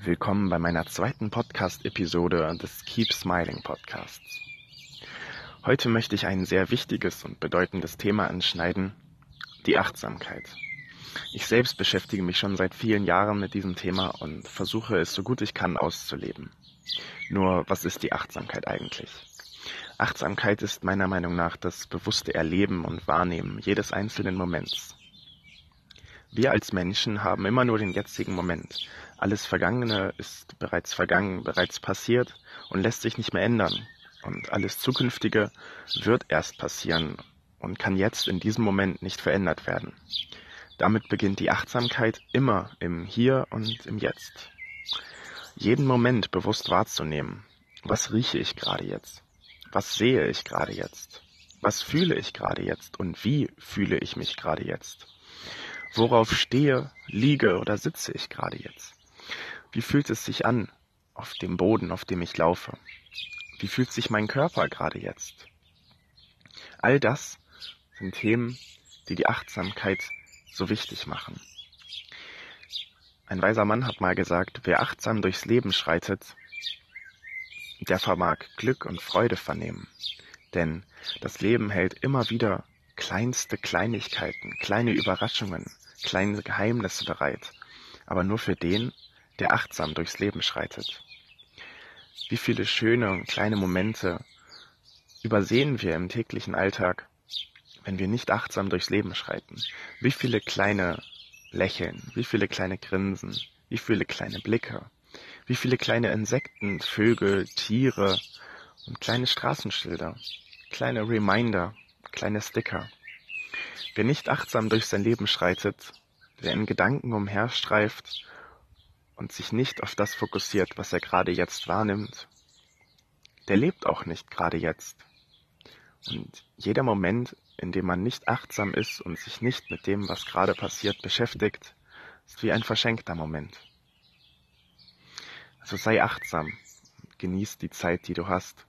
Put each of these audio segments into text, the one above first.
Willkommen bei meiner zweiten Podcast-Episode des Keep Smiling Podcasts. Heute möchte ich ein sehr wichtiges und bedeutendes Thema anschneiden, die Achtsamkeit. Ich selbst beschäftige mich schon seit vielen Jahren mit diesem Thema und versuche es so gut ich kann auszuleben. Nur, was ist die Achtsamkeit eigentlich? Achtsamkeit ist meiner Meinung nach das bewusste Erleben und Wahrnehmen jedes einzelnen Moments. Wir als Menschen haben immer nur den jetzigen Moment. Alles Vergangene ist bereits vergangen, bereits passiert und lässt sich nicht mehr ändern. Und alles Zukünftige wird erst passieren und kann jetzt in diesem Moment nicht verändert werden. Damit beginnt die Achtsamkeit immer im Hier und im Jetzt. Jeden Moment bewusst wahrzunehmen. Was rieche ich gerade jetzt? Was sehe ich gerade jetzt? Was fühle ich gerade jetzt? Und wie fühle ich mich gerade jetzt? Worauf stehe, liege oder sitze ich gerade jetzt? Wie fühlt es sich an auf dem Boden, auf dem ich laufe? Wie fühlt sich mein Körper gerade jetzt? All das sind Themen, die die Achtsamkeit so wichtig machen. Ein weiser Mann hat mal gesagt, wer achtsam durchs Leben schreitet, der vermag Glück und Freude vernehmen. Denn das Leben hält immer wieder kleinste Kleinigkeiten, kleine Überraschungen, kleine Geheimnisse bereit, aber nur für den, der achtsam durchs Leben schreitet. Wie viele schöne und kleine Momente übersehen wir im täglichen Alltag, wenn wir nicht achtsam durchs Leben schreiten? Wie viele kleine Lächeln, wie viele kleine Grinsen, wie viele kleine Blicke, wie viele kleine Insekten, Vögel, Tiere und kleine Straßenschilder, kleine Reminder, kleine Sticker. Wer nicht achtsam durch sein Leben schreitet, wer in Gedanken umherstreift und sich nicht auf das fokussiert, was er gerade jetzt wahrnimmt, der lebt auch nicht gerade jetzt. Und jeder Moment, in dem man nicht achtsam ist und sich nicht mit dem, was gerade passiert, beschäftigt, ist wie ein verschenkter Moment. Also sei achtsam, genieß die Zeit, die du hast.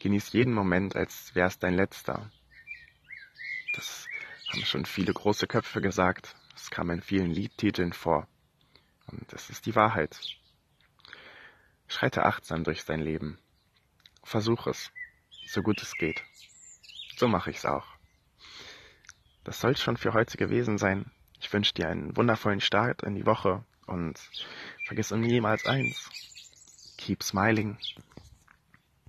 Genieß jeden Moment, als wär's dein letzter. Das haben schon viele große Köpfe gesagt. Es kam in vielen Liedtiteln vor. Und es ist die Wahrheit. Schreite achtsam durch dein Leben. Versuch es, so gut es geht. So mache ich's auch. Das soll schon für heute gewesen sein. Ich wünsche dir einen wundervollen Start in die Woche und vergiss niemals eins. Keep smiling.